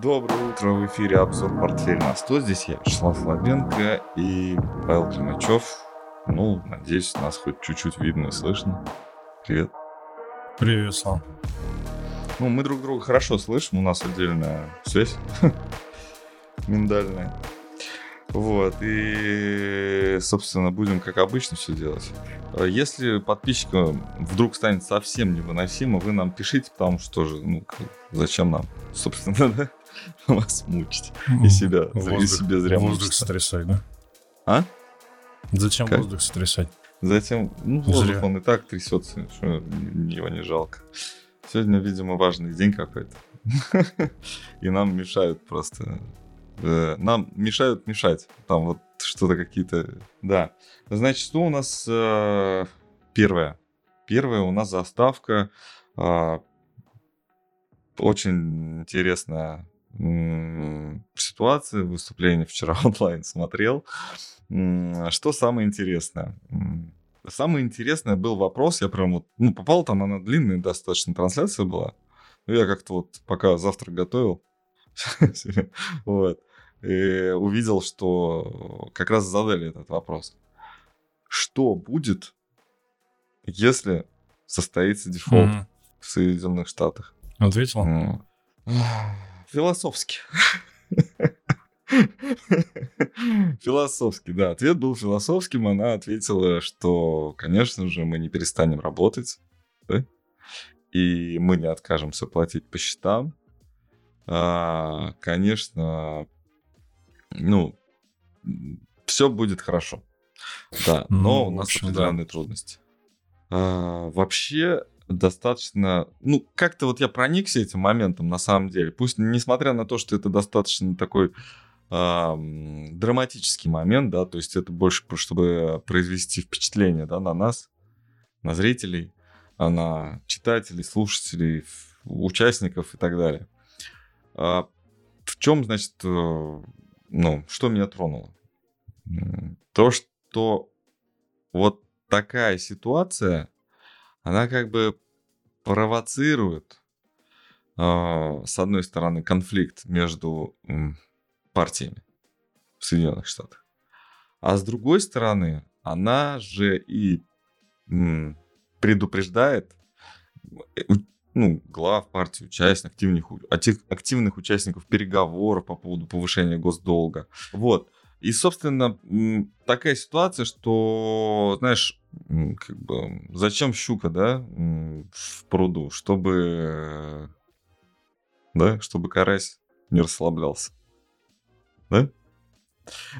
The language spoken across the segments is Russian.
Доброе утро, в эфире обзор портфеля на 100. Здесь я, Вячеслав Слабенко и Павел Климачев. Ну, надеюсь, нас хоть чуть-чуть видно и слышно. Привет. Привет, Слав. Ну, мы друг друга хорошо слышим, у нас отдельная связь миндальная. Вот, и, собственно, будем как обычно все делать. Если подписчикам вдруг станет совсем невыносимо, вы нам пишите, потому что же, ну, зачем нам, собственно, да, вас мучить и себя, воздух, и себе зря Воздух мучиться. сотрясать, да? А? Зачем как? воздух сотрясать? Затем, ну, воздух, Зря. он и так трясется, что его не жалко. Сегодня, видимо, важный день какой-то. И нам мешают просто Э, нам мешают мешать. Там вот что-то какие-то... Да. Значит, что у нас э, первое? Первое у нас заставка. Э, очень интересная ситуация, выступление вчера онлайн смотрел. Что самое интересное? Самое интересное был вопрос, я прям вот, ну, попал там, она длинная достаточно трансляция была. Я как-то вот пока завтрак готовил, вот, и увидел, что как раз задали этот вопрос. Что будет, если состоится дефолт mm-hmm. в Соединенных Штатах? Ответил? Философски. Философски, да. Ответ был философским. Она ответила, что, конечно же, мы не перестанем работать, да? и мы не откажемся платить по счетам. А, конечно, ну, все будет хорошо. Да, но ну, у нас общем, определенные да. трудности. А, вообще достаточно, ну, как-то вот я проникся этим моментом на самом деле. Пусть, несмотря на то, что это достаточно такой а, драматический момент, да, то есть это больше, чтобы произвести впечатление, да, на нас, на зрителей, а на читателей, слушателей, участников и так далее. А, в чем, значит, э, ну, что меня тронуло? То, что вот такая ситуация, она как бы провоцирует, э, с одной стороны, конфликт между э, партиями в Соединенных Штатах, а с другой стороны, она же и э, предупреждает ну, глав партии, участников, активных, активных участников переговоров по поводу повышения госдолга. Вот. И, собственно, такая ситуация, что, знаешь, как бы, зачем щука, да, в пруду, чтобы, да, чтобы карась не расслаблялся. Да?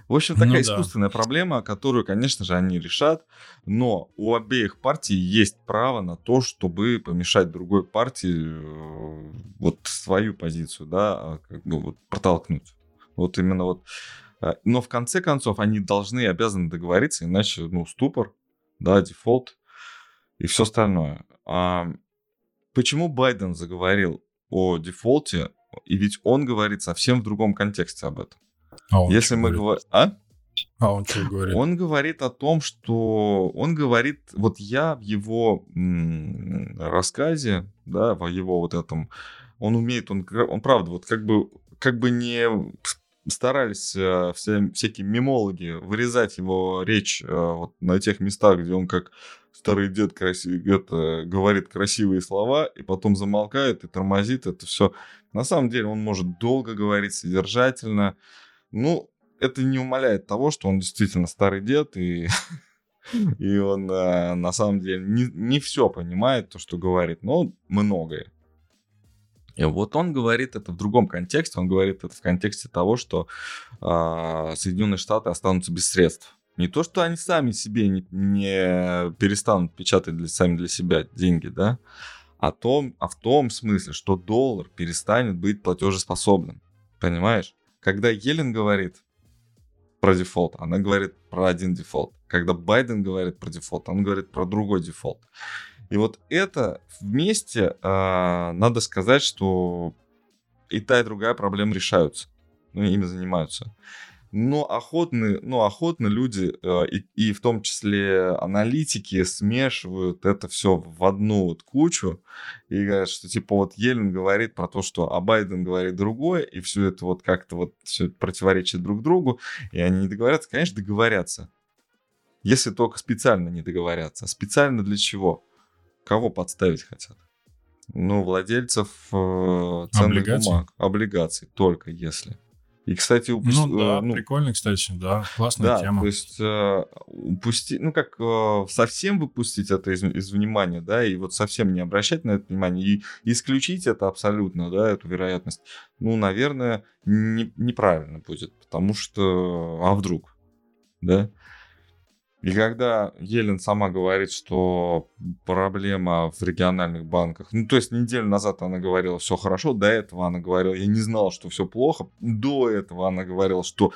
В общем, такая ну, искусственная да. проблема, которую, конечно же, они решат, но у обеих партий есть право на то, чтобы помешать другой партии э, вот свою позицию, да, а, как бы вот протолкнуть. Вот именно вот. Э, но в конце концов они должны обязаны договориться, иначе, ну, ступор, да, дефолт и все остальное. А почему Байден заговорил о дефолте, и ведь он говорит совсем в другом контексте об этом. А он Если мы говорим... А? А он что говорит? Он говорит о том, что... Он говорит... Вот я в его рассказе, да, в его вот этом... Он умеет, он, он правда, вот как бы, как бы не старались э, все, всякие мемологи вырезать его речь э, вот на тех местах, где он как старый дед красив, это, говорит красивые слова, и потом замолкает и тормозит это все. На самом деле он может долго говорить, содержательно, ну, это не умаляет того, что он действительно старый дед, и, и он э, на самом деле не, не все понимает, то, что говорит, но многое. И вот он говорит это в другом контексте. Он говорит это в контексте того, что э, Соединенные Штаты останутся без средств. Не то, что они сами себе не, не перестанут печатать для, сами для себя деньги, да, а, том, а в том смысле, что доллар перестанет быть платежеспособным. Понимаешь? Когда Йеллен говорит про дефолт, она говорит про один дефолт. Когда Байден говорит про дефолт, он говорит про другой дефолт. И вот это вместе, э, надо сказать, что и та, и другая проблема решаются. Ну, ими занимаются. но охотны, ну, охотно люди, э, и, и в том числе аналитики, смешивают это все в одну вот кучу и говорят, что типа вот Елен говорит про то, что а Байден говорит другое, и все это вот как-то вот все противоречит друг другу, и они не договорятся. Конечно, договорятся. Если только специально не договорятся. А специально для чего? Кого подставить хотят? Ну, владельцев э, ценных Облигаций? бумаг, облигаций, только если. И, кстати, упусти... Ну да, э, ну, прикольно, кстати, да, классная да, тема. то есть э, упусти, ну как э, совсем выпустить это из, из внимания, да, и вот совсем не обращать на это внимание и исключить это абсолютно, да, эту вероятность, ну, наверное, не- неправильно будет, потому что, а вдруг, да? И когда Елен сама говорит, что проблема в региональных банках, ну, то есть неделю назад она говорила, все хорошо, до этого она говорила, я не знала, что все плохо, до этого она говорила, что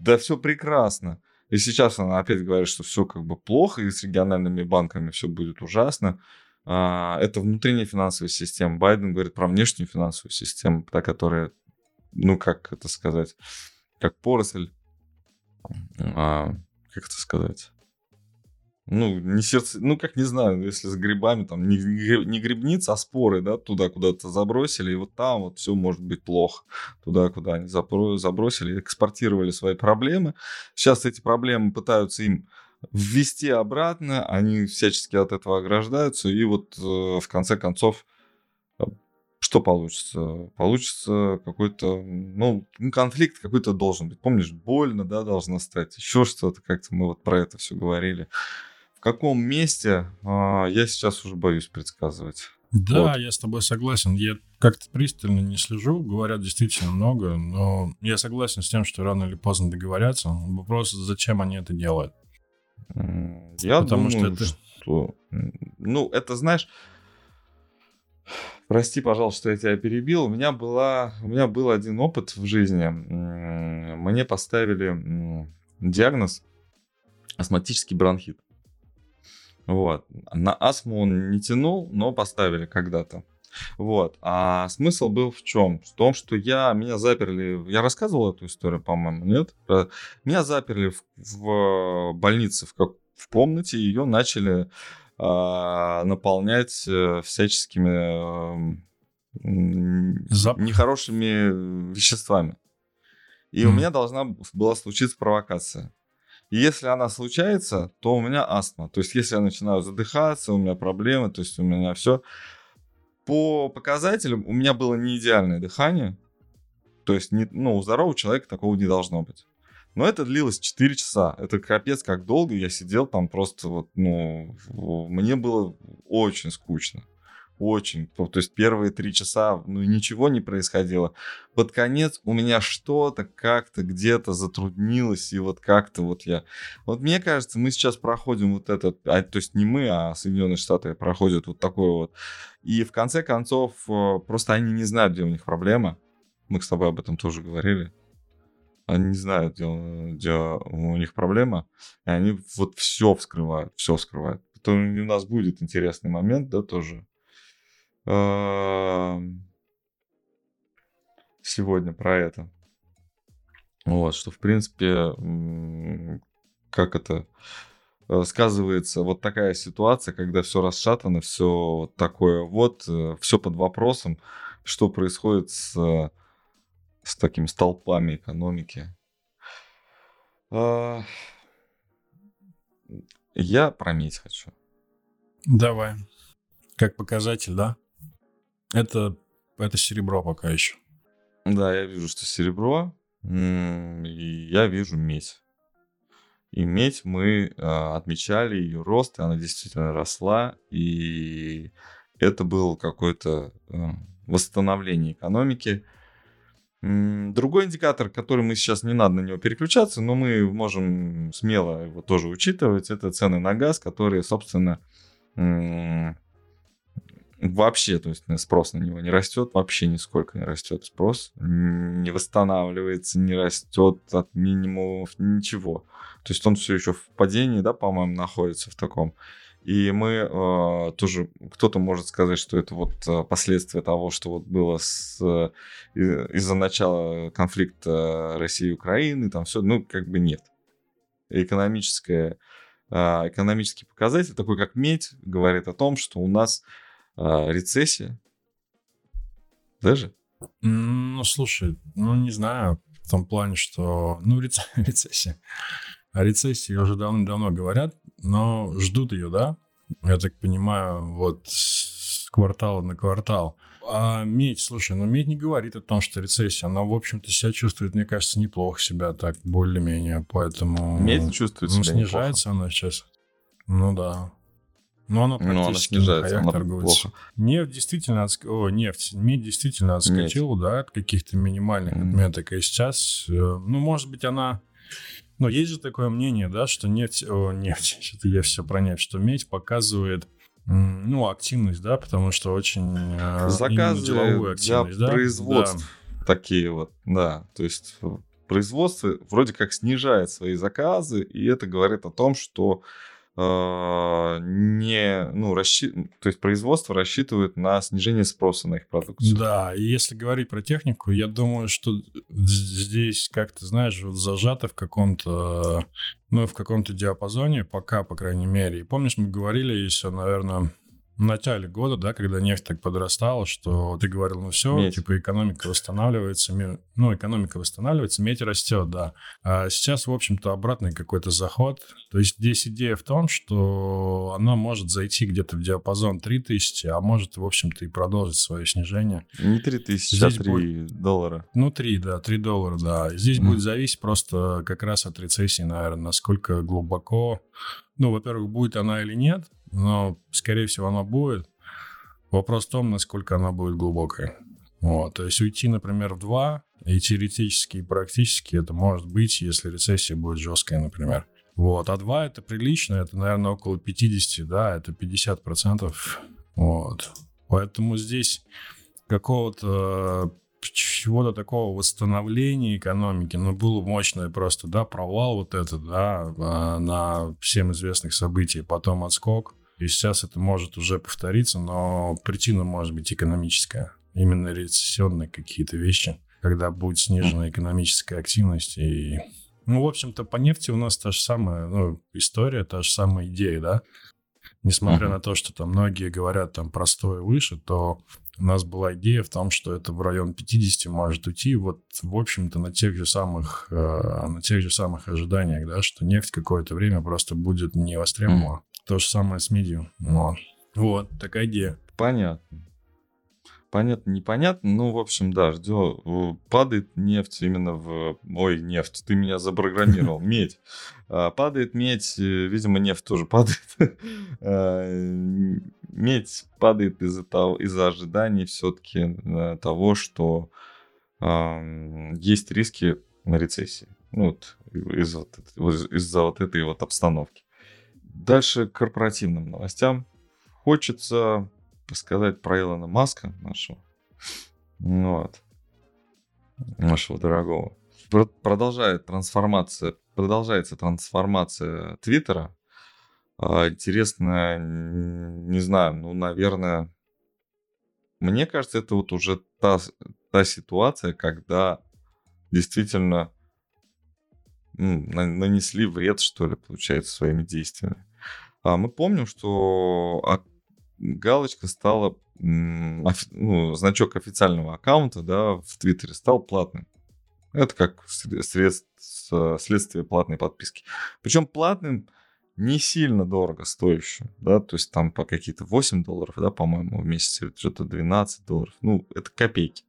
да все прекрасно. И сейчас она опять говорит, что все как бы плохо, и с региональными банками все будет ужасно. А, Это внутренняя финансовая система. Байден говорит про внешнюю финансовую систему, та, которая, ну, как это сказать, как поросль, а, как это сказать, ну, не сердце, ну, как не знаю, если с грибами, там, не, не грибница, а споры, да, туда куда-то забросили, и вот там вот все может быть плохо. Туда, куда они забросили, экспортировали свои проблемы. Сейчас эти проблемы пытаются им ввести обратно, они всячески от этого ограждаются, и вот э, в конце концов что получится? Получится какой-то, ну, конфликт какой-то должен быть. Помнишь, больно, да, должно стать, еще что-то, как-то мы вот про это все говорили. В каком месте, а, я сейчас уже боюсь предсказывать. Да, Вот. я с тобой согласен. Я как-то пристально не слежу, говорят действительно много, но я согласен с тем, что рано или поздно договорятся. Вопрос, зачем они это делают. Я Потому что думаю, это- что... Ну, это, знаешь... Прости, пожалуйста, что я тебя перебил. У меня, была... У меня был один опыт в жизни. Мне поставили диагноз астматический бронхит. Вот. На астму он не тянул, но поставили когда-то. Вот. А смысл был в чем? В том, что я, меня заперли... Я рассказывал эту историю, по-моему, нет? Меня заперли в, в больнице в, как, в комнате, ее начали наполнять э, всяческими эм, м, Запах. нехорошими веществами. И у Мгм. меня должна была случиться провокация. И если она случается, то у меня астма. То есть, если я начинаю задыхаться, у меня проблемы, то есть у меня все. По показателям у меня было не идеальное дыхание. То есть, не, ну, у здорового человека такого не должно быть. Но это длилось 4 часа. Это капец как долго. Я сидел там просто вот, ну, мне было очень скучно. Очень. То то есть первые три часа, ну, ничего не происходило. Под конец у меня что-то как-то где-то затруднилось, и вот как-то вот я... Вот мне кажется, мы сейчас проходим вот этот... а, то есть не мы, а Соединенные Штаты проходят вот такой вот. И в конце концов, э, просто они не знают, где у них проблема. Мы с тобой об этом тоже говорили. Они не знают, где, где у них проблема. И они вот все вскрывают, все вскрывают. Потом у нас будет интересный момент, да, тоже. Сегодня про это. Вот, что, в принципе, как это э, сказывается вот такая ситуация, когда все расшатано, все такое вот, все под вопросом, что происходит с, с такими столпами экономики. А, Я про медь хочу. Давай. Как показатель, да? Это, это серебро пока еще. Да, я вижу, что серебро, и я вижу медь. И медь мы а, отмечали ее рост, и она действительно росла, и это было какое-то а, восстановление экономики. Другой индикатор, который мы сейчас не надо на него переключаться, но мы можем смело его тоже учитывать, это цены на газ, которые, собственно, вообще, то есть спрос на него не растет, вообще нисколько не растет спрос, не восстанавливается, не растет от минимумов, ничего. То есть он все еще в падении, да, по-моему, находится в таком. И мы э, тоже, кто-то может сказать, что это вот э, последствия того, что вот было с, э, из-за начала конфликта России и Украины, там все, ну, как бы нет. Экономическое, э, экономический показатель, такой как медь, говорит о том, что у нас э, рецессия. Даже? Ну, слушай, ну, не знаю, в том плане, что, ну, рецессия. О рецессии уже давно-давно говорят, но ждут ее, да? Я так понимаю, вот с квартала на квартал. А медь, слушай, ну медь не говорит о том, что рецессия. Она, в общем-то, себя чувствует, мне кажется, неплохо себя так, более-менее. Поэтому... Медь чувствует ну, себя снижается неплохо. она сейчас. Ну да. Но она Ну, она практически снижается, на она торгуется. плохо. Нефть действительно, отск... О, нефть, медь действительно отскочила, да, от каких-то минимальных Мгм. отметок. И сейчас, э, ну, может быть, она... Но есть же такое мнение, да, что нефть, о, нефть, что-то я все про нефть, что медь показывает, ну, активность, да, потому что очень э, Заказы деловую для активность, да. производств такие вот, да. То есть э, производство вроде как снижает свои заказы, и это говорит о том, что не, ну, расщи... то есть производство рассчитывает на снижение спроса на их продукцию. Да, и если говорить про технику, я думаю, что здесь как-то, знаешь, вот зажато в каком-то, ну, в каком-то диапазоне, пока, по крайней мере. И помнишь, мы говорили еще, наверное, в начале года, да, когда нефть так подрастала, что ты говорил, ну все, Медь. типа экономика восстанавливается, ми- ну, экономика восстанавливается, медь растет, да. А сейчас, в общем-то, обратный какой-то заход. То есть здесь идея в том, что она может зайти где-то в диапазон 3000, а может, в общем-то, и продолжить свое снижение. Не 3000, а Здесь 3 доллара. Ну, 3, да, 3 доллара, да. Здесь Мгм. будет зависеть просто как раз от рецессии, наверное, насколько глубоко. Ну, во-первых, будет она или нет, но, скорее всего, она будет. Вопрос в том, насколько она будет глубокая. Вот, то есть уйти, например, в 2, и теоретически, и практически это может быть, если рецессия будет жесткая, например. Вот, а 2 это прилично, это, наверное, около 50, да, это 50%. Вот. Поэтому здесь какого-то чего-то такого восстановления экономики, ну, было мощное просто, да, провал вот этот, да, а, на всем известных событий, потом отскок, и сейчас это может уже повториться, но причина может быть экономическая, именно рецессионные какие-то вещи, когда будет снижена экономическая активность и... Ну, в общем-то, по нефти у нас та же самая ну, история, та же самая идея, да. Несмотря Мгм. на то, что там многие говорят там простое выше, то у нас была идея в том, что это в район 50 может уйти, вот, в общем-то, на тех же самых, э, на тех же самых ожиданиях, да, что нефть какое-то время просто будет не востребована. То же самое с медью. Вот. Вот, такая идея. Понятно. Понятно, непонятно. Ну, в общем, да, ждем. Падает нефть именно в... Ой, нефть, ты меня запрограммировал. Медь. А, Падает медь, э, видимо, нефть тоже падает. А, Медь падает из-за того, из-за ожиданий все-таки того, что есть риски на рецессии. Ну, вот из вот из-за вот этой вот обстановки. Дальше к корпоративным новостям. Хочется сказать про Илона Маска нашего. Вот. Нашего дорогого. Про- Продолжает трансформация, продолжается трансформация Твиттера. А, Интересно, не знаю, ну, наверное, мне кажется, это вот уже та, та ситуация, когда действительно нанесли вред, что ли, получается, своими действиями. А мы помним, что галочка стала, ну, значок официального аккаунта, да, в Твиттере стал платным. Это как сре- средств- следствие платной подписки. Причем платным не сильно дорого стоящим, да, то есть там по какие-то 8 долларов, да, по-моему, в месяц, что-то 12 долларов. Ну, это копейки.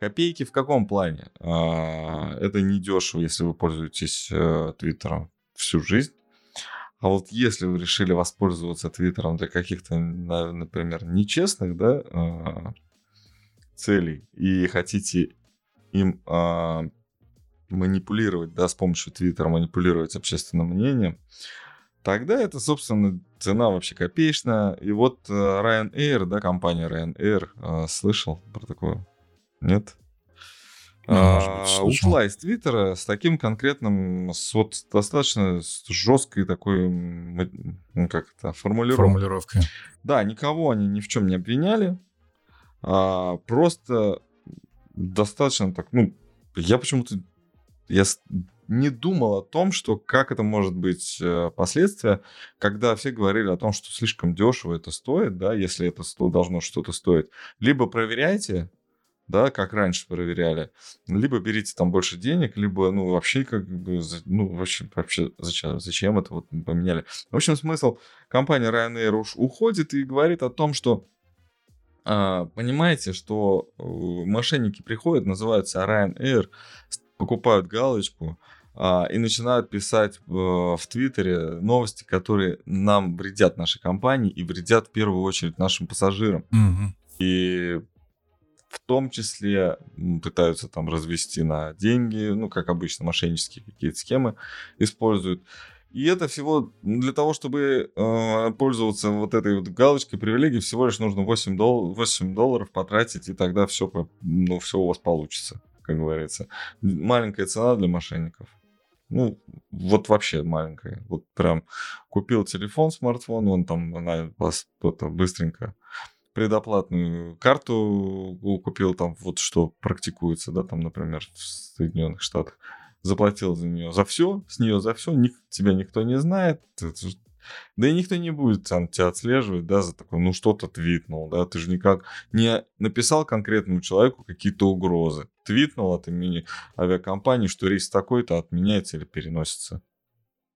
Копейки в каком плане? А, Это не дешево, если вы пользуетесь э, Твиттером всю жизнь. А вот если вы решили воспользоваться Твиттером для каких-то, на- например, нечестных, да, а, целей и хотите им а, манипулировать, да, с помощью Твиттера манипулировать общественным мнением, тогда это, собственно, цена вообще копеечная. И вот э, Ryanair, да, компания Ryanair, э, слышал про такое? Нет? А, ушла из Твиттера с таким конкретным, с вот достаточно жесткой такой, ну, как это, формулировкой. Формулировкой. Да, никого они ни в чем не обвиняли, а, просто достаточно так, ну, я почему-то, я не думал о том, что как это может быть э, последствия, когда все говорили о том, что слишком дешево это стоит, да, если это должно что-то стоить. Либо проверяйте, да, как раньше проверяли, либо берите там больше денег, либо, ну, вообще как бы, ну, вообще, вообще зачем, зачем это вот поменяли. В общем, смысл, компания Ryanair уж уходит и говорит о том, что а, понимаете, что э, мошенники приходят, называются Ryanair, покупают галочку, а, и начинают писать в Твиттере новости, которые нам вредят нашей компании и вредят в первую очередь нашим пассажирам. Угу. И в том числе пытаются там развести на деньги, ну, как обычно, мошеннические какие-то схемы используют. И это всего для того, чтобы э, пользоваться вот этой вот галочкой привилегий, всего лишь нужно 8, дол- 8 долларов потратить, и тогда все, ну, все у вас получится, как говорится. Маленькая цена для мошенников. Ну, вот вообще маленькая. Вот прям купил телефон, смартфон, он там, она вас кто-то быстренько предоплатную карту купил, там вот что практикуется, да, там, например, в Соединенных Штатах, заплатил за нее за все, с нее за все, ник, тебя никто не знает, да и никто не будет там тебя отслеживать, да, за такое, ну что-то твитнул, да, ты же никак не написал конкретному человеку какие-то угрозы. Твитнул от имени авиакомпании, что рейс такой-то отменяется или переносится.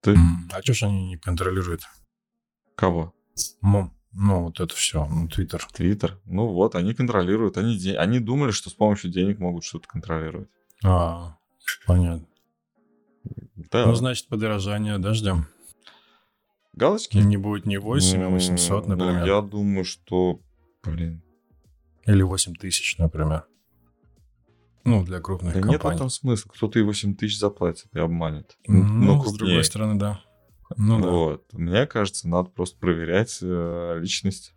Ты... А что ж они не контролируют? Кого? Ну, ну, вот это все, ну, Твиттер. Твиттер. Ну вот, они контролируют. Они, де... они думали, что с помощью денег могут что-то контролировать. А, понятно. Да. Ну, значит, подорожание дождем. Галочки? Не будет не 8, а 800, например. Ну, я думаю, что, блин. Или 8 тысяч, например. Ну, для крупных да компаний. нет в этом смысла. Кто-то и 8 тысяч заплатит и обманет. Ну, ну с другой стороны, да. Ну, вот. Да. Мне кажется, надо просто проверять э, личность.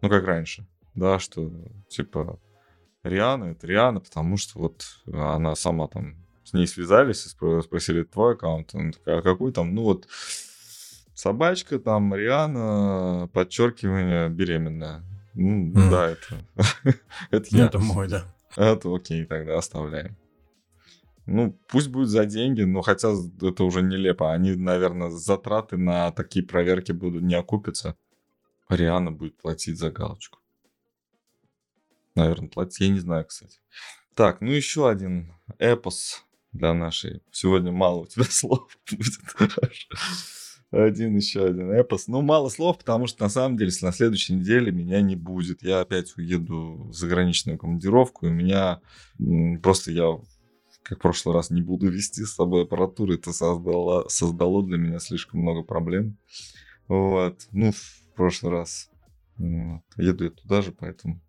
Ну, как раньше. Да, что, типа, Риана — это Риана, потому что вот она сама там с ней связались и спросили твой аккаунт. Он такая, а какой там? Ну, вот собачка, там, Риана, подчеркивание, беременная. Ну, mm. да, это... это я. Это мой, да. Это окей, тогда оставляем. Ну, пусть будет за деньги, но хотя это уже нелепо. Они, наверное, затраты на такие проверки будут не окупятся. Риана будет платить за галочку. Наверное, платить. Я не знаю, кстати. Так, ну еще один эпос для нашей. Сегодня мало у тебя слов будет. Один еще один эпос. Ну, мало слов, потому что на самом деле, на следующей неделе меня не будет. Я опять уеду в заграничную командировку, и у меня просто я как в прошлый раз не буду вести с собой аппаратуру, это создало, создало для меня слишком много проблем. Вот. Ну, в прошлый раз вот. еду я туда же, поэтому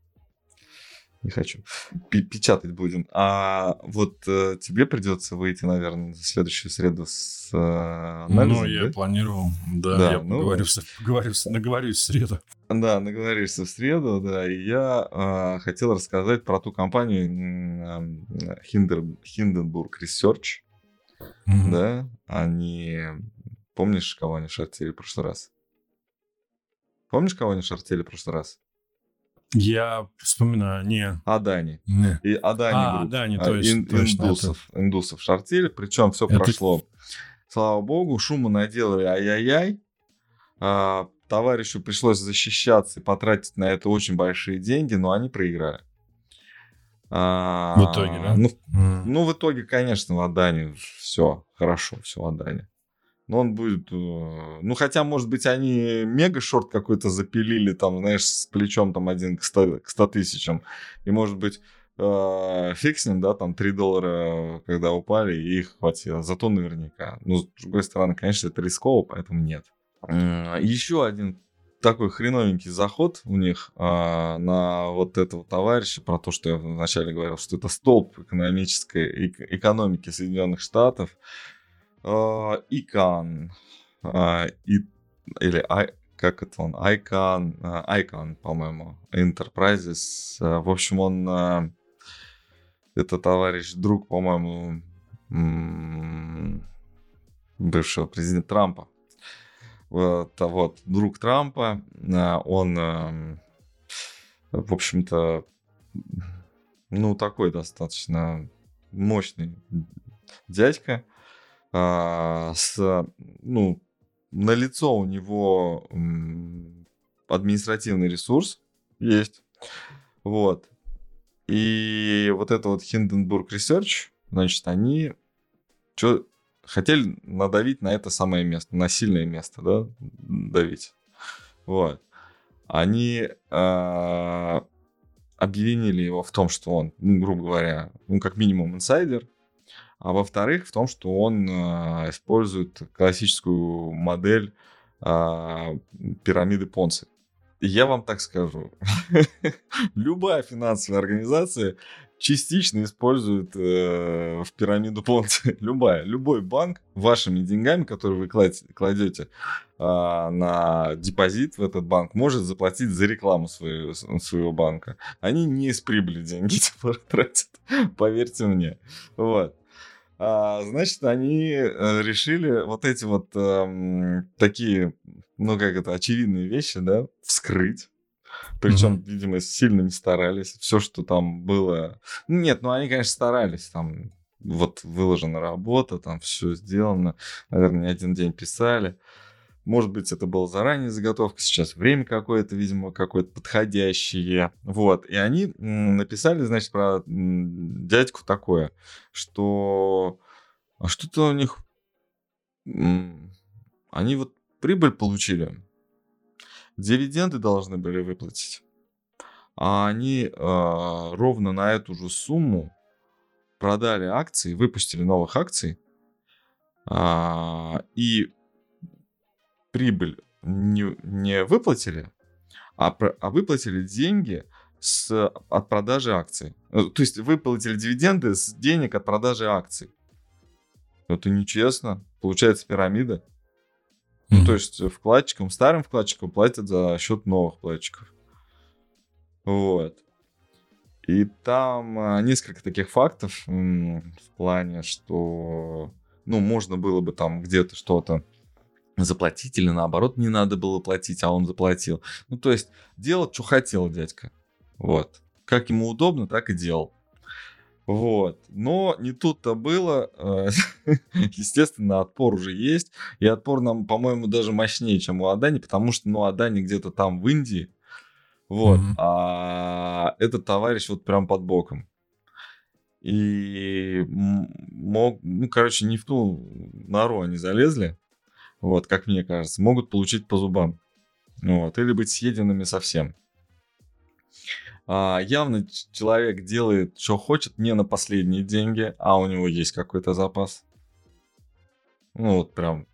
не хочу. Печатать будем. А вот э, тебе придется выйти, наверное, в следующую среду с э, анализом, Ну, я да? планировал. Да, да я ну, поговорюсь, поговорюсь, наговорюсь в среду. Да, наговоришься в среду, да. И я э, хотел рассказать про ту компанию э, Hindenburg Research. Mm-hmm. Да, они... Помнишь, кого они шортили в прошлый раз? Помнишь, кого они шортили в прошлый раз? Я вспоминаю, не. Адани. Не. И Адани. А, Адани, то есть. Ин, точно, индусов, это... индусов шортили, причем все это... прошло. Слава богу, шума наделали, ай-яй-яй. А, товарищу пришлось защищаться и потратить на это очень большие деньги, но они проиграли. А, в итоге, да? Ну, mm. ну, в итоге, конечно, в Адане все хорошо, все в Адане но он будет... Э, ну, хотя, может быть, они мега-шорт какой-то запилили, там, знаешь, с плечом там один к 100, к 100 тысячам. И, может быть, э, фиг с ним, да, там 3 доллара, когда упали, и их хватило. Зато наверняка. Ну, с другой стороны, конечно, это рисково, поэтому нет. Еще один такой хреновенький заход у них а, на вот этого товарища, про то, что я вначале говорил, что это столб экономической экономики Соединенных Штатов. А, Икан, а, или как это он, Icon, Icon, по-моему, Enterprises. В общем, он это товарищ, друг, по-моему, бывшего президента Трампа. Вот, а вот друг Трампа, а, он, в общем-то, ну, такой достаточно мощный дядька, а, с, ну, на лицо у него административный ресурс есть, вот, и вот это вот Hindenburg Research, значит, они что хотели надавить на это самое место, на сильное место, да, давить. Вот. Они э, обвинили его в том, что он, ну, грубо говоря, ну, как минимум инсайдер, а во-вторых, в том, что он э, использует классическую модель э, пирамиды Понци. Я вам так скажу, любая финансовая организация частично использует э, в пирамиду Понци. Любая, любой банк вашими деньгами, которые вы кладете э, на депозит в этот банк, может заплатить за рекламу своего, своего банка. Они не из прибыли деньги тратят, поверьте мне. Вот. А, значит, они э, решили вот эти вот э, такие, ну как это, очевидные вещи, да, вскрыть. Причем, mm-hmm. видимо, сильно не старались. Все, что там было... Нет, ну они, конечно, старались. Там вот выложена работа, там все сделано. Наверное, не один день писали. Может быть, это была заранее заготовка, сейчас время какое-то, видимо, какое-то подходящее. Вот. И они написали, значит, про дядьку такое, что а что-то у них... Они вот прибыль получили, дивиденды должны были выплатить, а они э, ровно на эту же сумму продали акции, выпустили новых акций, э, и прибыль не, не выплатили, а, а выплатили деньги с, от продажи акций. Э, то есть выплатили дивиденды с денег от продажи акций. Это нечестно. Получается пирамида. Mm-hmm. Ну, то есть вкладчикам, старым вкладчикам платят за счет новых вкладчиков. Вот. И там а, несколько таких фактов в плане, что, ну, можно было бы там где-то что-то заплатить или наоборот не надо было платить, а он заплатил. Ну, то есть делал, что хотел дядька. Вот. Как ему удобно, так и делал. Вот. Но не тут-то было. Э, естественно, отпор уже есть. И отпор нам, по-моему, даже мощнее, чем у Адани, потому что, ну, Адани где-то там в Индии. Вот. Mm-hmm. А этот товарищ вот прям под боком. И мог, ну, короче, не в ту нору они залезли вот, как мне кажется, могут получить по зубам. Вот, или быть съеденными совсем. А, явно человек делает, что хочет, не на последние деньги, а у него есть какой-то запас. Ну, вот прям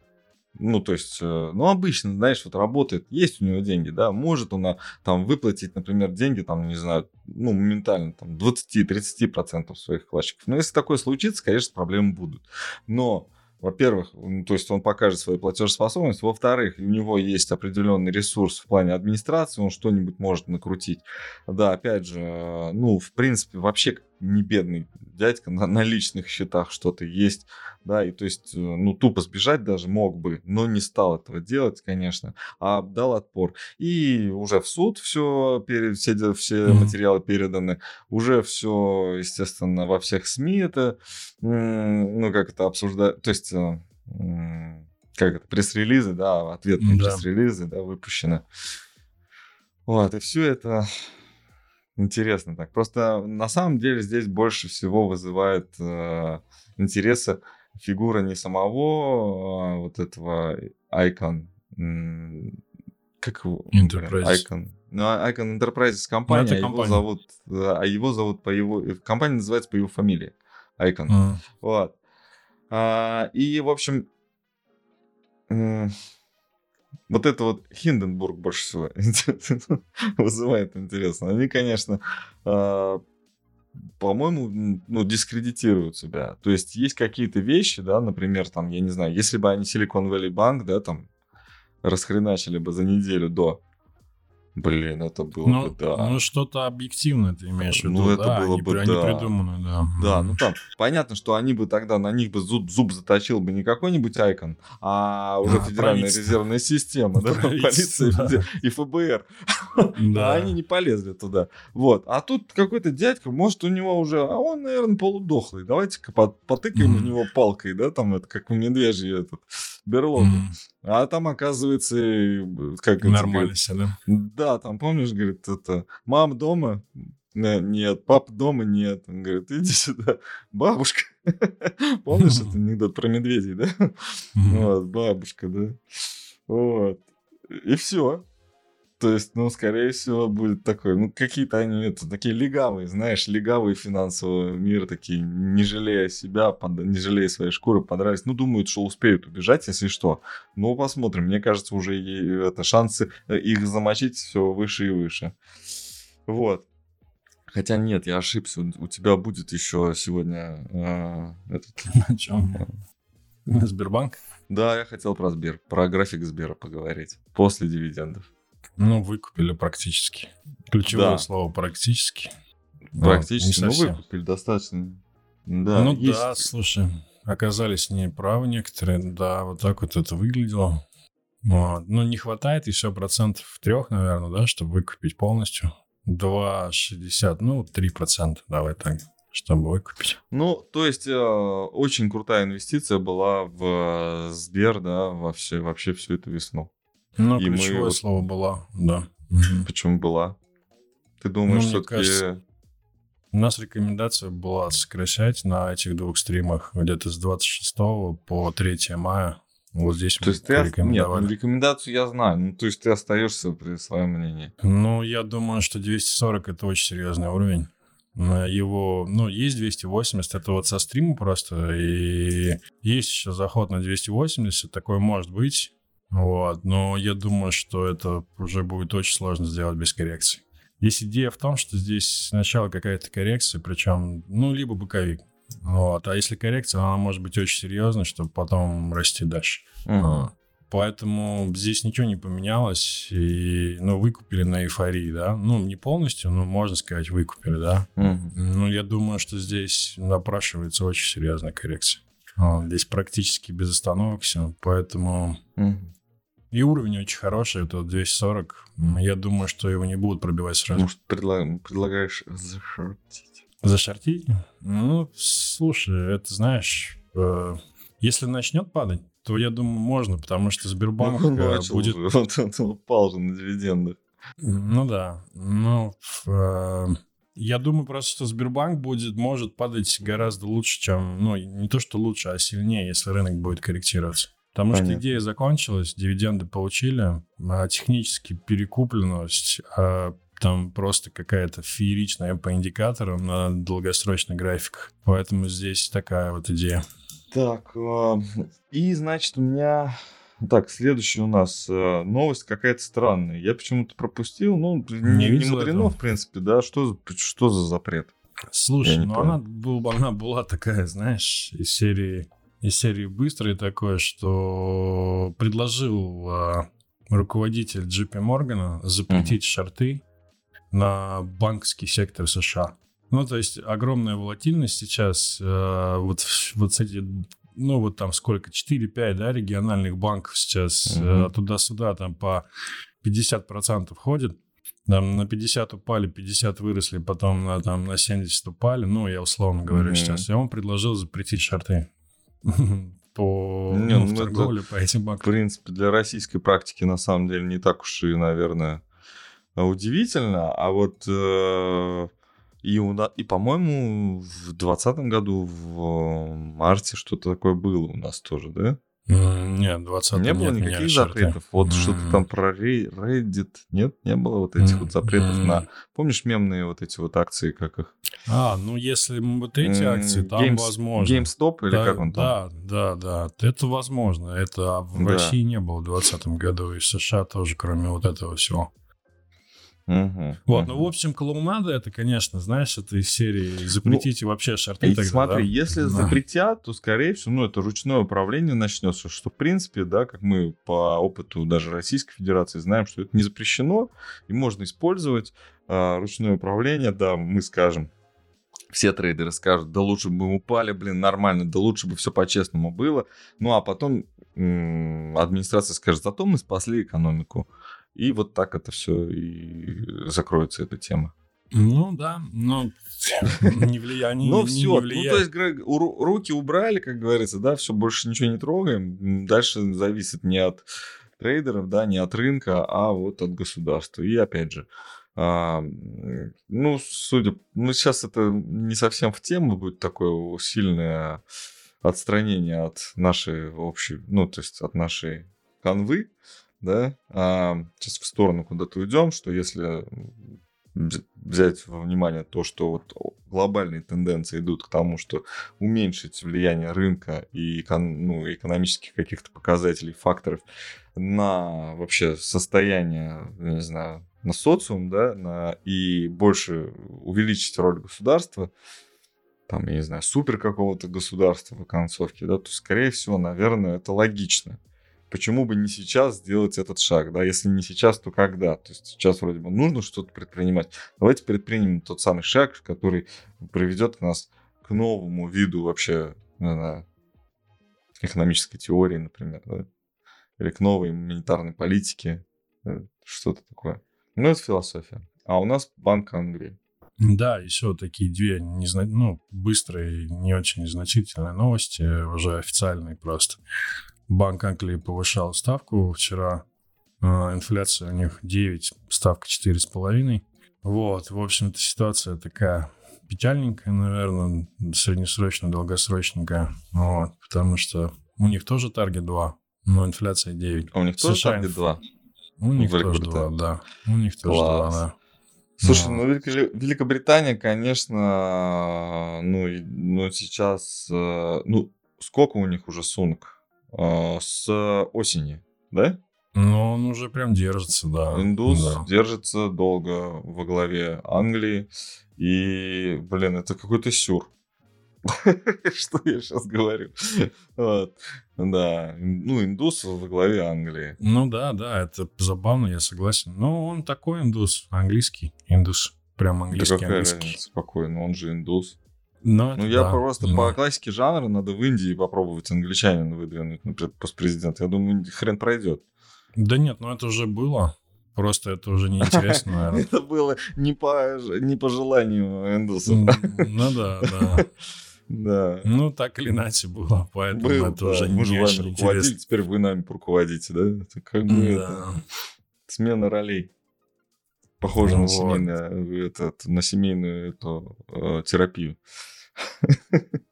ну, то есть, э, ну, обычно, знаешь, вот работает, есть у него деньги, да, может он там выплатить, например, деньги, там, не знаю, ну, моментально, там, 20-30% своих вкладчиков. Но если такое случится, конечно, проблемы будут. Но во-первых, то есть он покажет свою платежеспособность. Во-вторых, у него есть определенный ресурс в плане администрации, он что-нибудь может накрутить. Да, опять же, ну, в принципе, вообще не бедный дядька, на, на личных счетах что-то есть, да, и то есть, э, ну, тупо сбежать даже мог бы, но не стал этого делать, конечно, а дал отпор. И уже в суд все, все, все mm-hmm. материалы переданы, уже все, естественно, во всех СМИ это, ну, как это обсуждать, то есть э, как это, пресс-релизы, да, ответные да. пресс-релизы, да, выпущены. Вот, и все это Интересно так. Просто на самом деле здесь больше всего вызывает э, интереса фигура не самого а вот этого Icon. Как его? Enterprise. Icon. Ну, а, Icon Enterprises компания, ну, а его зовут, а его зовут по его, э, компания называется по его фамилии. Icon. А. Вот. А, и, в общем, вот это вот Хинденбург больше всего вызывает интересно. Они, конечно, а, по-моему, ну, дискредитируют себя. То есть есть какие-то вещи, да, например, там, я не знаю, если бы они Silicon Valley Bank, да, там, расхреначили бы за неделю до, Блин, это было Ну, бы, да. ну, что-то объективное ты имеешь в виду, Ну, это да, было не, бы, при- да. не придуманное, да. Да, ну там понятно, что они бы тогда на них бы зуб, зуб заточил бы не какой-нибудь Айкон, а уже А, Федеральная правительство. резервная система, да, полиция да. и ФБР. Да. А они не полезли туда. Вот. А тут какой-то дядька, может, у него уже, а он, наверное, полудохлый. Давайте-ка по- потыкаем в него палкой, да, там это как в медвежье этот берлогу. Мгм. А там, оказывается, как Нормально все, да? да, там, помнишь, говорит, это, мама дома? «Не- Нет, папа дома нет. Он говорит, иди сюда, бабушка. Помнишь этот анекдот про медведей, да? Вот, бабушка, да. Вот. И все. То есть, ну, скорее всего, будет такой, ну, какие-то они, это, такие легавые, знаешь, легавые финансового мира, такие, не жалея себя, под- не жалея своей шкуры, подрались. Ну, думают, что успеют убежать, если что. Ну, посмотрим. Мне кажется, уже и, это, шансы э, их замочить все выше и выше. Вот. Хотя нет, я ошибся. У тебя будет еще сегодня а, этот... О чем? Сбербанк? Да, я хотел про Сбер, про график Сбера поговорить после дивидендов. Ну, выкупили практически. Ключевое Да. слово практически. Ну, Практически, не ну, выкупили достаточно. Да, ну есть. да, слушай, оказались неправы некоторые, да, вот так вот это выглядело. Вот. Ну, не хватает еще процентов трех, наверное, да, чтобы выкупить полностью. 2,60, ну, 3%, давай так, чтобы выкупить. Ну, то есть, э, очень крутая инвестиция была в э, Сбер, да, во все, вообще всю эту весну. Ну, И мы ключевое вот- слово было, да. Почему была? Ты думаешь, Ну, все-таки... кажется, У нас рекомендация была сокращать на этих двух стримах где-то с 26 по 3 мая. Вот здесь То мы есть ты... ос- Нет, ну, рекомендацию я знаю. Ну, то есть ты остаешься при своем мнении. Ну, я думаю, что 240 это очень серьезный уровень. Его, ну, есть 280, это вот со стрима просто, и есть еще заход на 280, такой может быть, вот, но я думаю, что это уже будет очень сложно сделать без коррекции. Здесь идея в том, что здесь сначала какая-то коррекция, причем, ну, либо боковик, вот, а если коррекция, она может быть очень серьезной, чтобы потом расти дальше. А, Поэтому здесь ничего не поменялось, и, ну, выкупили на эйфории, да, ну, не полностью, но можно сказать, выкупили, да. Мгм. Ну, я думаю, что здесь напрашивается очень серьезная коррекция. Здесь практически без остановок все, поэтому Мгм. И уровень очень хороший, это вот 240. М, Я думаю, что его не будут пробивать сразу. Может, предла- предлагаешь зашортить? Зашортить? Ну, слушай, это знаешь, э, если начнет падать, то я думаю, можно, потому что Сбербанк Ну, э, начал будет уже, вот он упал же на дивидендах. Ну да. Ну, э, я думаю просто, что Сбербанк будет, может падать гораздо лучше, чем... Ну, не то, что лучше, а сильнее, если рынок будет корректироваться. Потому что Понятно. идея закончилась, дивиденды получили, а технически перекупленность, а там просто какая-то фееричная по индикаторам на долгосрочных графиках. Поэтому здесь такая вот идея. Так, а, и, значит, у меня... Так, следующая у нас э, новость какая-то странная. Я почему-то пропустил. Ну, не, не мудрено, этого. в принципе, да? Что, что за запрет? Слушай, ну она, она была такая, знаешь, из серии, из серии быстрой такое, что предложил а, руководитель JP Моргана запретить шорты на банковский сектор США. Ну, то есть огромная волатильность сейчас. э, вот, вот с эти, ну, вот там сколько, 4-5, да, региональных банков сейчас э, Мгм. туда-сюда там по 50% ходит. Там на 50 упали, 50 выросли, потом на, там, на 70 упали. Ну, я условно говорю Мгм. сейчас. И он предложил запретить шорты по Не, ну, ну, в это- торговле по этим В банкам. принципе, для российской практики, на самом деле, не так уж и, наверное, удивительно. А вот... э, и, и, по-моему, в 2020 году, в марте, что-то такое было у нас тоже, да? Нет, 20 не было никаких запретов. Вот что-то там про Reddit. Нет, не было вот этих вот запретов на... Помнишь мемные вот эти вот акции, как их? А, ну если вот эти акции, там Games- возможно. GameStop или да, как он там? Да, да, да. Это возможно. Это в Да. России не было в 2020 году, и в США тоже, кроме вот этого всего. Мгм, Вот, ну, мгм. в общем, клоунада это, конечно, знаешь, это из серии запретите вообще шарты И тогда, смотри, да? если Да. запретят, то, скорее всего, ну, это ручное управление начнется, что, в принципе, да, как мы по опыту даже Российской Федерации знаем, что это не запрещено, и можно использовать а, ручное управление, да, мы скажем, все трейдеры скажут, да лучше бы мы упали, блин, нормально, да лучше бы все по-честному было. Ну, а потом м, администрация скажет, зато мы спасли экономику. И вот так это все и закроется эта тема. Ну, да, но не влияние, Ну все, ну то есть руки убрали, как говорится, да, все, больше ничего не трогаем. Дальше зависит не от трейдеров, да, не от рынка, а вот от государства. И опять же, а, ну, судя, ну, сейчас это не совсем в тему будет такое сильное отстранение от нашей общей, ну, то есть от нашей канвы, да, а, сейчас в сторону куда-то уйдем, что если вз- взять во внимание то, что вот глобальные тенденции идут к тому, что уменьшить влияние рынка и ну, экономических каких-то показателей, факторов на вообще состояние, не знаю, на социум, да, на, и больше увеличить роль государства, там, я не знаю, супер какого-то государства в оконцовке, да, то, скорее всего, наверное, это логично. Почему бы не сейчас сделать этот шаг, да? Если не сейчас, то когда? То есть сейчас вроде бы нужно что-то предпринимать. Давайте предпримем тот самый шаг, который приведет нас к новому виду вообще, знаю, экономической теории, например, да? Или к новой монетарной политике, э, что-то такое. Ну, это философия. А у нас Банк Англии. Да, еще такие две незна- ну, быстрые, не очень значительные новости, уже официальные просто. Банк Англии повышал ставку вчера. А, Инфляция у них 9, ставка 4,5. Вот, в общем-то, ситуация такая печальненькая, наверное, среднесрочно, долгосрочненькая. Вот, потому что у них тоже таргет 2, но инфляция 9. А у них тоже США таргет инф- 2. У них тоже 2, Великобритании. да. У них тоже 2, Класс. да. Слушай, Ну. ну Великобритания, конечно, ну, ну сейчас, э, ну сколько у них уже сунок? Э, С осени, да? Ну, он уже прям держится, да. Индус Да. держится долго во главе Англии, и, блин, это какой-то сюр. Что я сейчас говорю? Вот. Да, ну, индус во главе Англии. Ну да, да, это забавно, я согласен. Но он такой индус, английский индус. Прям Да английский, какая английский. разница, какой? Ну, он же индус. Но Ну, это я да. просто Ну, по классике жанра надо в Индии попробовать англичанина выдвинуть на постпрезидента. Я думаю, хрен пройдет. Да нет, ну это уже было. Просто это уже неинтересно, наверное. Это было не по, не по желанию индусов. Ну да, да. Да. Ну так или иначе было, поэтому Был, это да. уже Мы же не вами очень руководили, интересно. теперь вы нами руководите, да? Это как бы это, Да. смена ролей. Похоже на Вот. семейную, это, на семейную эту, э, терапию.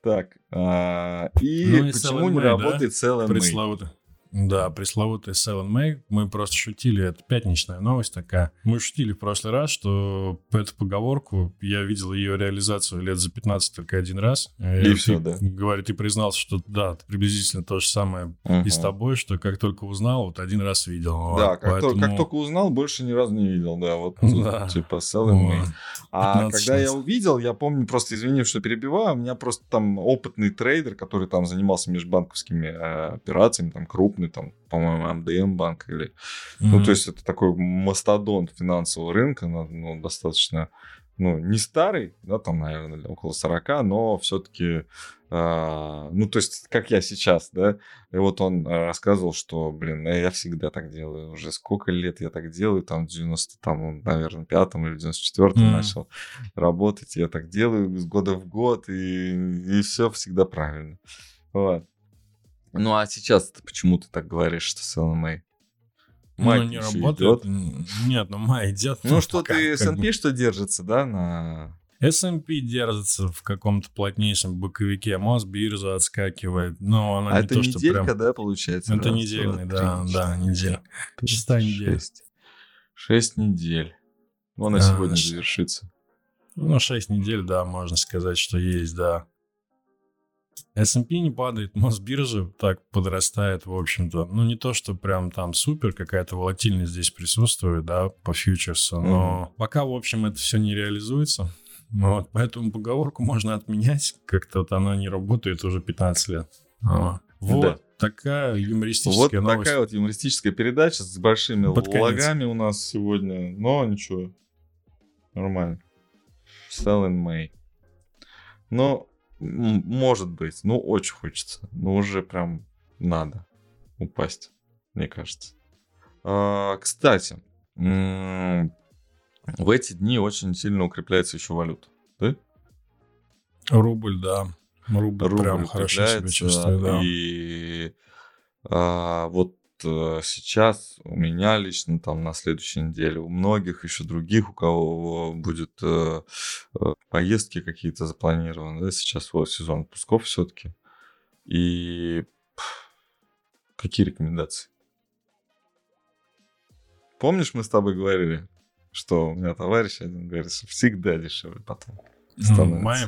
Так, а, и Ну и почему не работает May? Пресловутый. Да, пресловутый Sell and May. Мы просто шутили, это пятничная новость такая. Мы шутили в прошлый раз, что эту поговорку, я видел ее реализацию лет за 15 только один раз. И ты, всё, да. Говорит, ты признался, что да, приблизительно то же самое и с тобой, что как только узнал, вот один раз видел. Да, Вот, как, то- поэтому- как только узнал, больше ни разу не видел, да, вот Да. типа Sell and May. Вот. А 15 когда я увидел, я помню, просто извини, что перебиваю, у меня просто там опытный трейдер, который там занимался межбанковскими э, операциями, там крупный, там, по-моему, МДМ банк или... Ну, Мгм. то есть это такой мастодонт финансового рынка, ну, ну, достаточно, ну, не старый, да, там, наверное, около 40, но все-таки, ну, то есть, как я сейчас, да, и вот он э, рассказывал, что, блин, э, я всегда так делаю, уже сколько лет я так делаю, там, в 90, там, он, наверное, пятом или 94-м Мгм. начал работать, я так делаю с года в год, и, и все всегда правильно. Вот. Ну, а сейчас ты почему ты так говоришь, что Sell and May? Ну, не работает. идёт. Нет, ну май идет. Ну, что пока ты как бы. S&P что держится, да, на... S&P держится в каком-то плотнейшем боковике, Мосбиржа отскакивает, но она А не это то, что неделька, прям... да, получается? Это Раз, недельный, да, три, да, четыре, неделя. пять, Шестая неделя. Шесть. Шесть недель. Ну, она А, сегодня завершится. Ну, 6 недель, да, можно сказать, что есть, да. S&P не падает, Мосбиржа так подрастает, в общем-то. Ну, не то, что прям там супер какая-то волатильность здесь присутствует, да, по фьючерсу, но mm-hmm. пока, в общем, это все не реализуется. Вот, поэтому поговорку можно отменять, как-то вот она не работает уже 15 лет. А, вот. Да. Такая юмористическая вот новость. такая вот юмористическая передача с большими Под лагами у нас сегодня. Но ничего. Нормально. Sell in May. Но, может быть. Ну, очень хочется. Но уже прям надо упасть, мне кажется. А, кстати, в эти дни очень сильно укрепляется еще валюта. Да? Рубль, да. Рубль, Рубль прям хорошо себя чувствует, да. И а, вот сейчас у меня лично там на следующей неделе, у многих еще других, у кого будет а, поездки какие-то запланированы, да, сейчас вот сезон отпусков все-таки. И какие рекомендации? Помнишь, мы с тобой говорили, что у меня товарищ один говорит, что всегда дешевле потом становится. Мае?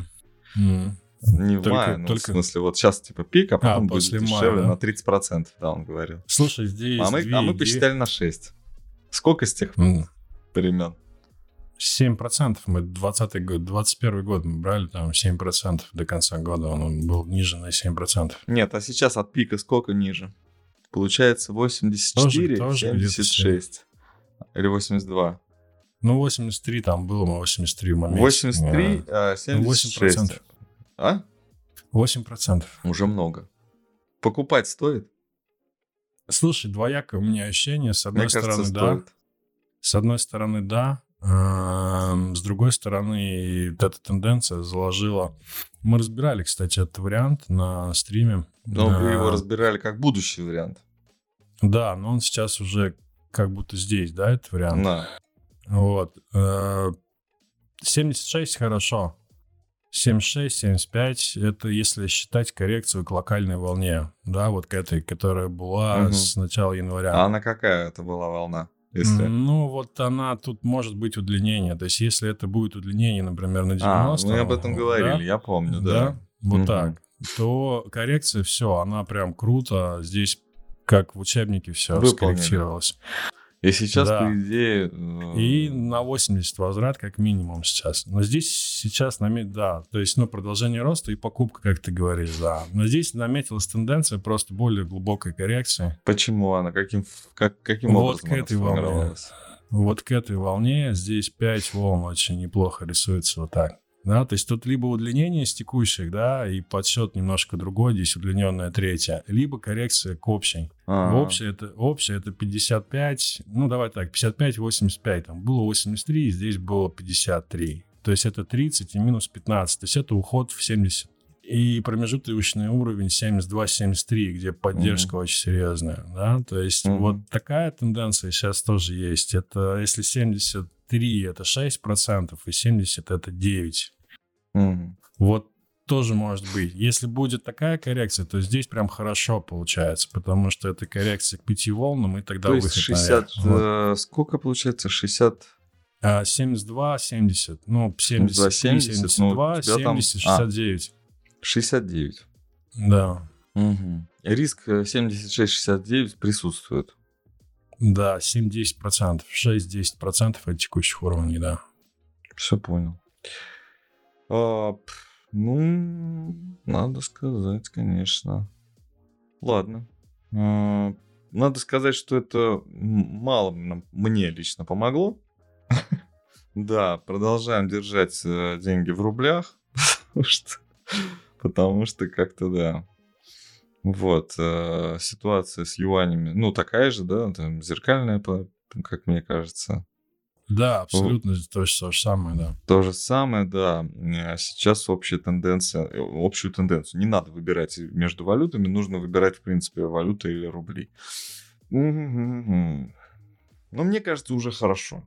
Mm. Не в только, мае, ну, только... в смысле, вот сейчас типа пик, а потом а, будет дешевле мая, да? на 30%, да, он говорил. Слушай, здесь А мы, а мы посчитали на 6. Сколько с тех mm. времен? 7%. Мы 20 год, 21 год мы брали там 7% до конца года. Он был ниже на 7%. Нет, а сейчас от пика сколько ниже? Получается 84, тоже, тоже 76. Или 82. Ну, 83 там было, мы 83 в моменте. 83, а 76. 8%. А? 8%. Уже много. Покупать стоит? Слушай, двоякое у меня ощущение. С одной Мне стороны, кажется, да. Стоит. С одной стороны, да. С другой стороны, эта тенденция заложила... Мы разбирали, кстати, этот вариант на стриме. Но вы его разбирали как будущий вариант. Да, но он сейчас уже как будто здесь, да, этот вариант? Да. Вот. 76 э, хорошо. 76, 75 это если считать коррекцию к локальной волне, да, вот к этой, которая была угу. с начала января. А она какая это была волна? Если... Ну, вот она тут может быть удлинение. То есть, если это будет удлинение, например, на 90 А, мы об этом говорили, да? я помню, да. да? Вот угу. так. То коррекция, все, она прям круто. Здесь как в учебнике все скорректировалось. И сейчас, да. по идее... Э, И на 80 возврат как минимум сейчас. Но здесь сейчас, намет... да, то есть, ну, продолжение роста и покупка, как ты говоришь, да. Но здесь наметилась тенденция просто более глубокой коррекции. Почему она? Каким, как, каким вот образом к этой волне. Вот к этой волне здесь 5 волн очень неплохо рисуется вот так. Да, то есть тут либо удлинение с текущих, да, и подсчет немножко другой, здесь удлиненная третья, либо коррекция к общей. А-а-а. Общая это, общая это 55, ну давай так, 55-85, там было 83, здесь было 53. То есть это 30 и минус 15, то есть это уход в 70. И промежуточный уровень 72-73, где поддержка угу. очень серьезная, да, то есть угу. вот такая тенденция сейчас тоже есть. Это если 70 3 это 6%, и 70 это 9%. Угу. Вот тоже может быть. Если будет такая коррекция, то здесь прям хорошо получается, потому что это коррекция к пяти волнам, и тогда то есть 60, э, сколько получается? 60... 72, 70. Ну, 70, 70 72, ну, 70, там... 69. А, 69. Да. Угу. Риск 76-69 присутствует. Да, 7-10%. 6-10% от текущих уровней, да. Все понял. А, ну, надо сказать, конечно. Ладно. А, надо сказать, что это мало мне лично помогло. Да, продолжаем держать э, деньги в рублях, потому что как-то, да, вот, э, ситуация с юанями, ну, такая же, да, там, зеркальная, как мне кажется. Да, абсолютно то, то же самое, да. То же самое, да. А сейчас общая тенденция, э, общую тенденцию. Не надо выбирать между валютами, нужно выбирать, в принципе, валюты или рубли. Но мне кажется, уже хорошо.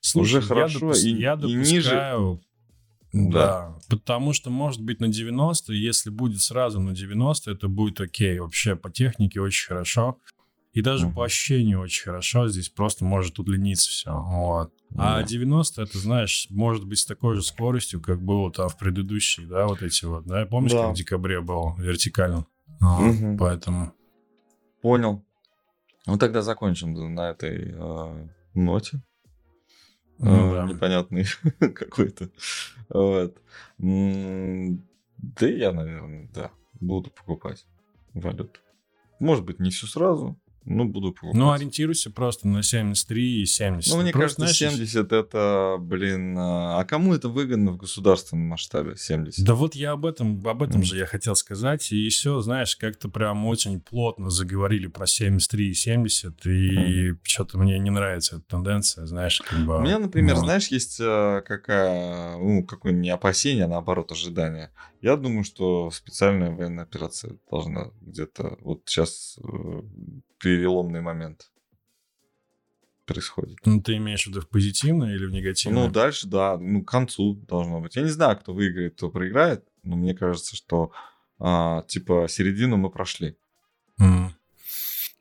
Слушай, уже хорошо. Я, допу- и, я допускаю, и ниже да. Потому что, может быть, на 90, если будет сразу на 90, это будет окей. Вообще по технике очень хорошо. И даже Мгм. по ощущению очень хорошо. Здесь просто может удлиниться все. Вот. А Да. 90 это, знаешь, может быть с такой же скоростью, как было там в предыдущих, да, вот эти вот, да? Помнишь, Да. как в декабре был вертикально? Мгм. Поэтому... Понял. Ну тогда закончим на этой э, ноте. Ну Э, да. Непонятный какой-то. Вот. Да я, наверное, да, буду покупать валюту. Может быть, не всю сразу, но буду покупать. Ну, ориентируйся просто на 73 и 70. Ну, мне Просто, кажется, знаешь, 70 это, блин, а а кому это выгодно в государственном масштабе? 70. Да вот я об этом, об этом Мгм. же я хотел сказать. И все, знаешь, как-то прям очень плотно заговорили про 73 и 70. И что-то мне не нравится эта тенденция, знаешь, как бы... У меня, например, ну, знаешь, есть э, какая, ну, какое не опасение, а наоборот ожидание. Я думаю, что специальная военная операция должна где-то вот сейчас э, переломный момент происходит. Ну, ты имеешь в виду в позитивное или в негативное? Ну, дальше, да, ну, к концу должно быть. Я не знаю, кто выиграет, кто проиграет, но мне кажется, что а, типа середину мы прошли. М.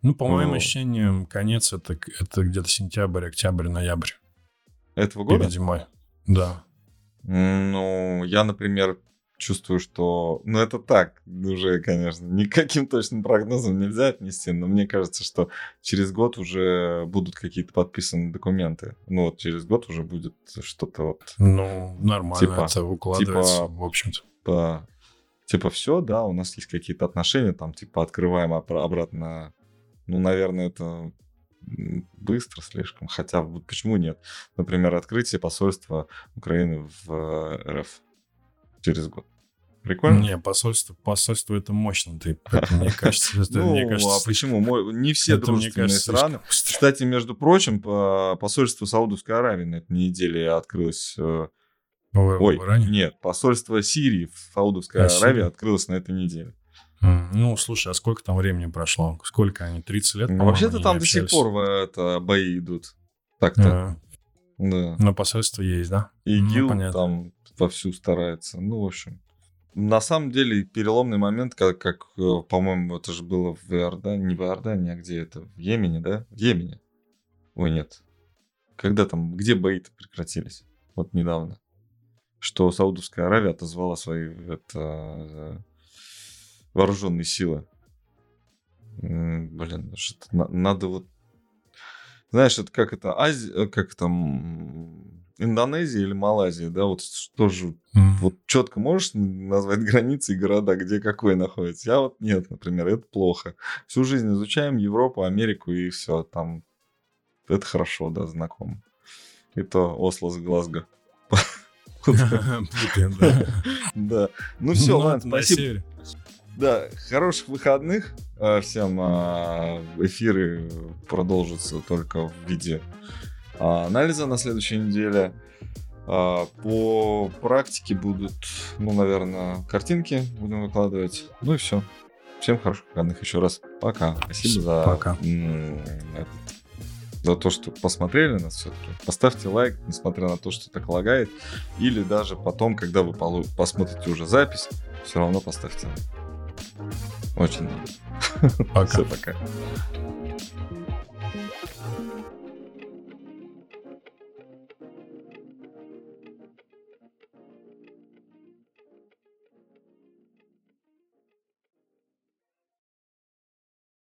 Ну, по моим ощущениям, конец это, это где-то сентябрь, октябрь, ноябрь. Этого года? Перед зимой. Да. Ну, я, например, чувствую, что... Ну, это так, уже, конечно, никаким точным прогнозом нельзя отнести, но мне кажется, что через год уже будут какие-то подписаны документы. Ну, вот через год уже будет что-то вот Ну, нормально Типа- это укладывается, типа- в общем-то. по... Типа, все, да, у нас есть какие-то отношения, там, типа, открываем обра- обратно. Ну, наверное, это быстро слишком. Хотя, вот почему нет? Например, открытие посольства Украины в э, РФ через год. Прикольно? Не, посольство, посольство это мощно. Ты, это, мне кажется, это, ну, мне кажется, а почему? Не все это, дружественные кажется, страны. слишком. Кстати, между прочим, по- посольство Саудовской Аравии на этой неделе открылось... э, В- Ой, в Иране? нет, посольство Сирии в Саудовской А, Аравии Сирия? открылось на этой неделе. Ну, слушай, а сколько там времени прошло? Сколько они? 30 лет, Ну, Вообще-то там до сих пор э, это, бои идут. Так-то, А, да. Но посольство есть, да? И ну, ИГИЛ понятно. там вовсю старается. Ну, в общем. На самом деле, переломный момент, как, как э, по-моему, это же было в Иордании, не в Иордании, а где это? В Йемене, да? В Йемене. Ой, нет. Когда там, где бои-то прекратились? Вот недавно. Что Саудовская Аравия отозвала свои это, э, вооруженные силы. Блин, надо вот... Знаешь, это как это Азия, как там Индонезия или Малайзия, да, вот что же, М. вот четко можешь назвать границы и города, где какой находится? Я вот нет, например, это плохо. Всю жизнь изучаем Европу, Америку и все, там это хорошо, да, знакомо. И то Осло с Глазго. Да. Да. Ну все, Ну, ладно, это спасибо. Да, хороших выходных э, всем. а, Эфиры продолжатся только в виде а, анализа на следующей неделе. По практике будут, ну, наверное, картинки будем выкладывать. Ну и все. Всем хороших выходных еще раз. Пока. Спасибо за, Пока. за то, что посмотрели нас все-таки. Поставьте лайк, несмотря на то, что так лагает. Или даже потом, когда вы посмотрите уже запись, все равно поставьте лайк. Очень. Пока. Все, пока.